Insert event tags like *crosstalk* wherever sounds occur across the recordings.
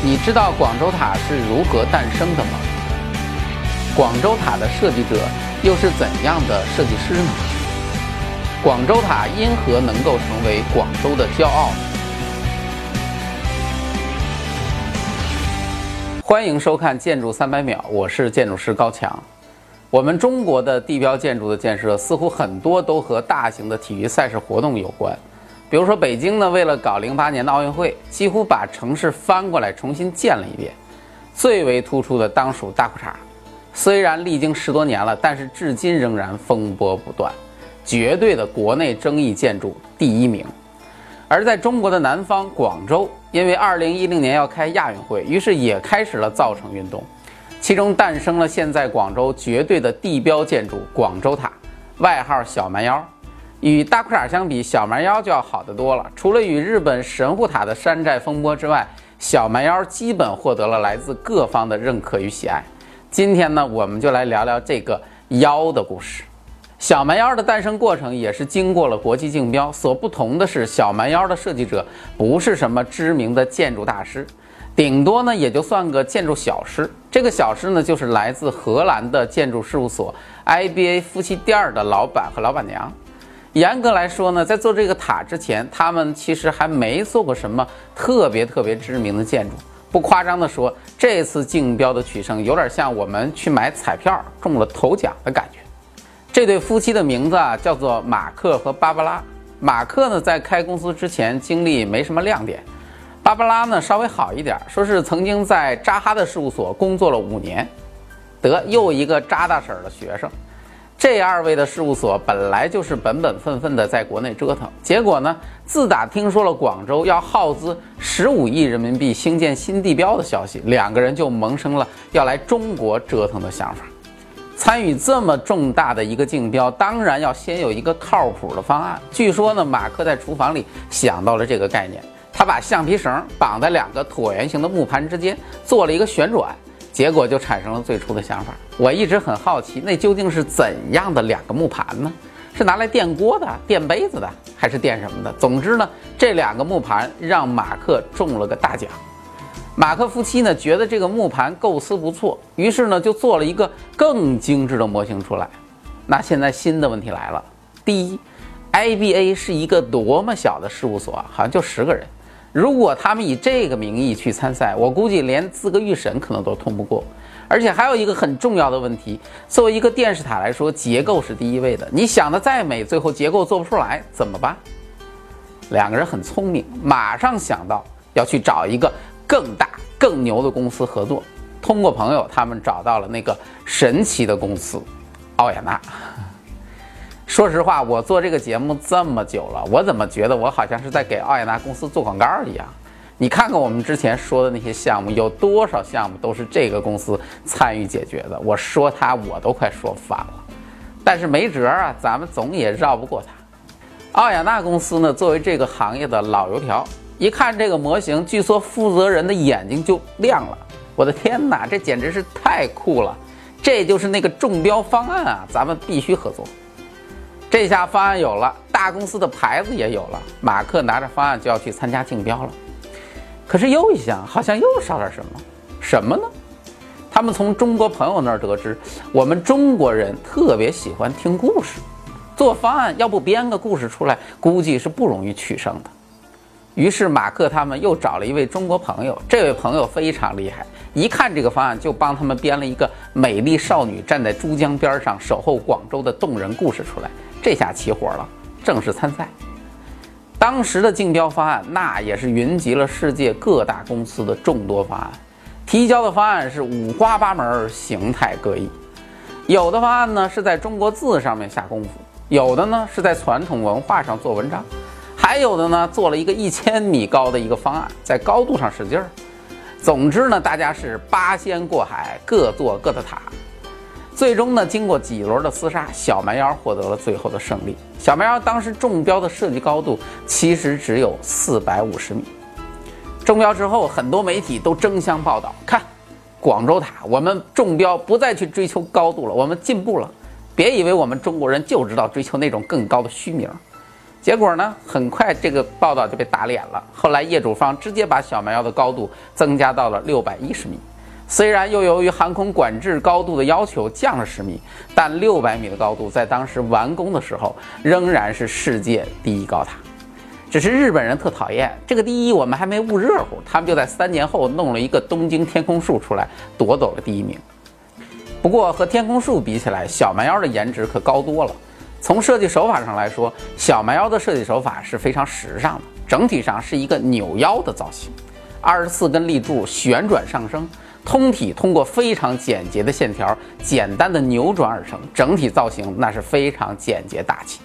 你知道广州塔是如何诞生的吗？广州塔的设计者又是怎样的设计师呢？广州塔因何能够成为广州的骄傲？欢迎收看《建筑三百秒》，我是建筑师高强。我们中国的地标建筑的建设，似乎很多都和大型的体育赛事活动有关。比如说北京呢，为了搞零八年的奥运会，几乎把城市翻过来重新建了一遍。最为突出的当属大裤衩，虽然历经十多年了，但是至今仍然风波不断，绝对的国内争议建筑第一名。而在中国的南方广州，因为二零一零年要开亚运会，于是也开始了造城运动，其中诞生了现在广州绝对的地标建筑——广州塔，外号“小蛮腰”。与大裤衩相比，小蛮腰就要好得多了。除了与日本神户塔的山寨风波之外，小蛮腰基本获得了来自各方的认可与喜爱。今天呢，我们就来聊聊这个腰的故事。小蛮腰的诞生过程也是经过了国际竞标。所不同的是，小蛮腰的设计者不是什么知名的建筑大师，顶多呢也就算个建筑小师。这个小师呢，就是来自荷兰的建筑事务所 IBA 夫妻店的老板和老板娘。严格来说呢，在做这个塔之前，他们其实还没做过什么特别特别知名的建筑。不夸张地说，这次竞标的取胜有点像我们去买彩票中了头奖的感觉。这对夫妻的名字啊，叫做马克和芭芭拉。马克呢，在开公司之前经历没什么亮点，芭芭拉呢稍微好一点，说是曾经在扎哈的事务所工作了五年。得，又一个扎大婶的学生。这二位的事务所本来就是本本分分的在国内折腾，结果呢，自打听说了广州要耗资十五亿人民币兴建新地标的消息，两个人就萌生了要来中国折腾的想法。参与这么重大的一个竞标，当然要先有一个靠谱的方案。据说呢，马克在厨房里想到了这个概念，他把橡皮绳绑在两个椭圆形的木盘之间，做了一个旋转。结果就产生了最初的想法。我一直很好奇，那究竟是怎样的两个木盘呢？是拿来垫锅的、垫杯子的，还是垫什么的？总之呢，这两个木盘让马克中了个大奖。马克夫妻呢觉得这个木盘构思不错，于是呢就做了一个更精致的模型出来。那现在新的问题来了：第一，IBA 是一个多么小的事务所啊，好像就十个人。如果他们以这个名义去参赛，我估计连资格预审可能都通不过。而且还有一个很重要的问题，作为一个电视塔来说，结构是第一位的。你想的再美，最后结构做不出来怎么办？两个人很聪明，马上想到要去找一个更大、更牛的公司合作。通过朋友，他们找到了那个神奇的公司——奥雅纳。说实话，我做这个节目这么久了，我怎么觉得我好像是在给奥雅纳公司做广告一样？你看看我们之前说的那些项目，有多少项目都是这个公司参与解决的？我说它，我都快说反了。但是没辙啊，咱们总也绕不过它。奥雅纳公司呢，作为这个行业的老油条，一看这个模型，据说负责人的眼睛就亮了。我的天哪，这简直是太酷了！这就是那个中标方案啊，咱们必须合作。这下方案有了，大公司的牌子也有了，马克拿着方案就要去参加竞标了。可是又一想，好像又少点什么，什么呢？他们从中国朋友那儿得知，我们中国人特别喜欢听故事，做方案要不编个故事出来，估计是不容易取胜的。于是马克他们又找了一位中国朋友，这位朋友非常厉害，一看这个方案就帮他们编了一个美丽少女站在珠江边上守候广州的动人故事出来。这下起火了，正式参赛。当时的竞标方案，那也是云集了世界各大公司的众多方案，提交的方案是五花八门，形态各异。有的方案呢是在中国字上面下功夫，有的呢是在传统文化上做文章，还有的呢做了一个 *laughs* 一千米高的一个方案，在高度上使劲儿。总之呢，大家是八仙过海，各做各的塔。最终呢，经过几轮的厮杀，小蛮腰获得了最后的胜利。小蛮腰当时中标的设计高度其实只有四百五十米。中标之后，很多媒体都争相报道，看广州塔，我们中标不再去追求高度了，我们进步了。别以为我们中国人就知道追求那种更高的虚名。结果呢，很快这个报道就被打脸了。后来业主方直接把小蛮腰的高度增加到了六百一十米。虽然又由于航空管制高度的要求降了十米，但六百米的高度在当时完工的时候仍然是世界第一高塔。只是日本人特讨厌这个第一，我们还没捂热乎，他们就在三年后弄了一个东京天空树出来，夺走了第一名。不过和天空树比起来，小蛮腰的颜值可高多了。从设计手法上来说，小蛮腰的设计手法是非常时尚的，整体上是一个扭腰的造型，二十四根立柱旋转上升。通体通过非常简洁的线条，简单的扭转而成，整体造型那是非常简洁大气。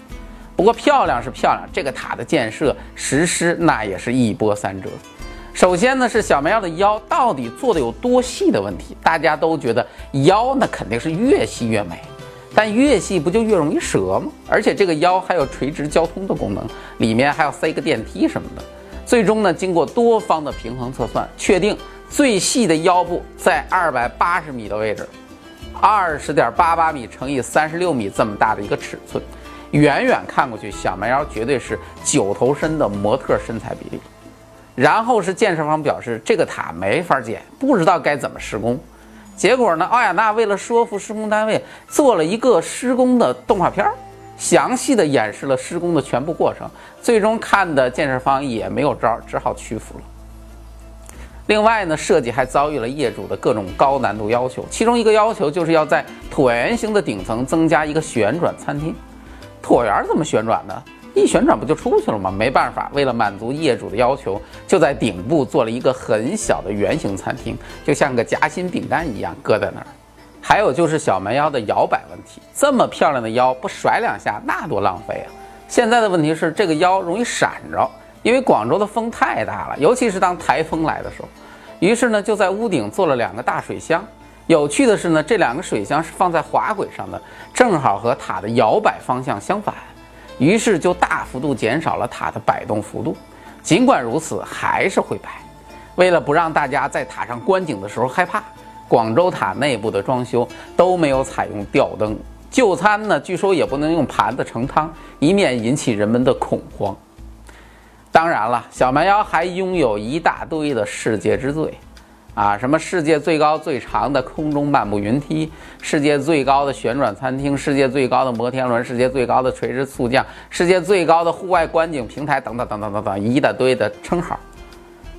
不过漂亮是漂亮，这个塔的建设实施那也是一波三折。首先呢是小蛮腰的腰到底做的有多细的问题，大家都觉得腰那肯定是越细越美，但越细不就越容易折吗？而且这个腰还有垂直交通的功能，里面还要塞个电梯什么的。最终呢经过多方的平衡测算，确定。最细的腰部在二百八十米的位置，二十点八八米乘以三十六米这么大的一个尺寸，远远看过去，小蛮腰绝对是九头身的模特身材比例。然后是建设方表示这个塔没法建，不知道该怎么施工。结果呢，奥雅纳为了说服施工单位，做了一个施工的动画片，详细的演示了施工的全部过程。最终看的建设方也没有招，只好屈服了。另外呢，设计还遭遇了业主的各种高难度要求，其中一个要求就是要在椭圆形的顶层增加一个旋转餐厅。椭圆怎么旋转呢？一旋转不就出去了吗？没办法，为了满足业主的要求，就在顶部做了一个很小的圆形餐厅，就像个夹心饼干一样搁在那儿。还有就是小蛮腰的摇摆问题，这么漂亮的腰不甩两下那多浪费啊！现在的问题是这个腰容易闪着。因为广州的风太大了，尤其是当台风来的时候，于是呢就在屋顶做了两个大水箱。有趣的是呢，这两个水箱是放在滑轨上的，正好和塔的摇摆方向相反，于是就大幅度减少了塔的摆动幅度。尽管如此，还是会摆。为了不让大家在塔上观景的时候害怕，广州塔内部的装修都没有采用吊灯。就餐呢，据说也不能用盘子盛汤，以免引起人们的恐慌。当然了，小蛮腰还拥有一大堆的世界之最，啊，什么世界最高最长的空中漫步云梯，世界最高的旋转餐厅，世界最高的摩天轮，世界最高的垂直速降，世界最高的户外观景平台，等等等等等等，一大堆的称号。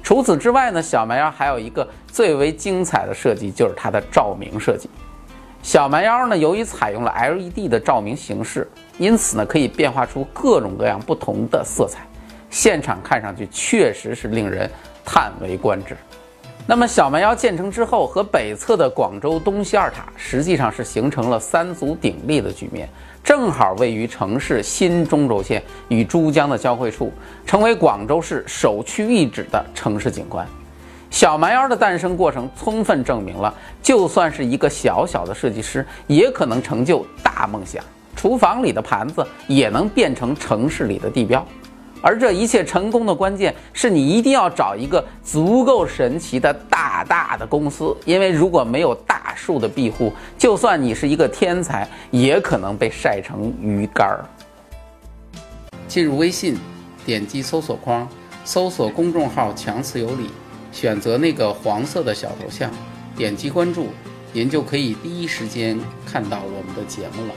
除此之外呢，小蛮腰还有一个最为精彩的设计，就是它的照明设计。小蛮腰呢，由于采用了 LED 的照明形式，因此呢，可以变化出各种各样不同的色彩。现场看上去确实是令人叹为观止。那么小蛮腰建成之后，和北侧的广州东西二塔实际上是形成了三足鼎立的局面，正好位于城市新中轴线与珠江的交汇处，成为广州市首屈一指的城市景观。小蛮腰的诞生过程充分证明了，就算是一个小小的设计师，也可能成就大梦想。厨房里的盘子也能变成城市里的地标。而这一切成功的关键是你一定要找一个足够神奇的大大的公司，因为如果没有大树的庇护，就算你是一个天才，也可能被晒成鱼干儿。进入微信，点击搜索框，搜索公众号“强词有理”，选择那个黄色的小头像，点击关注，您就可以第一时间看到我们的节目了。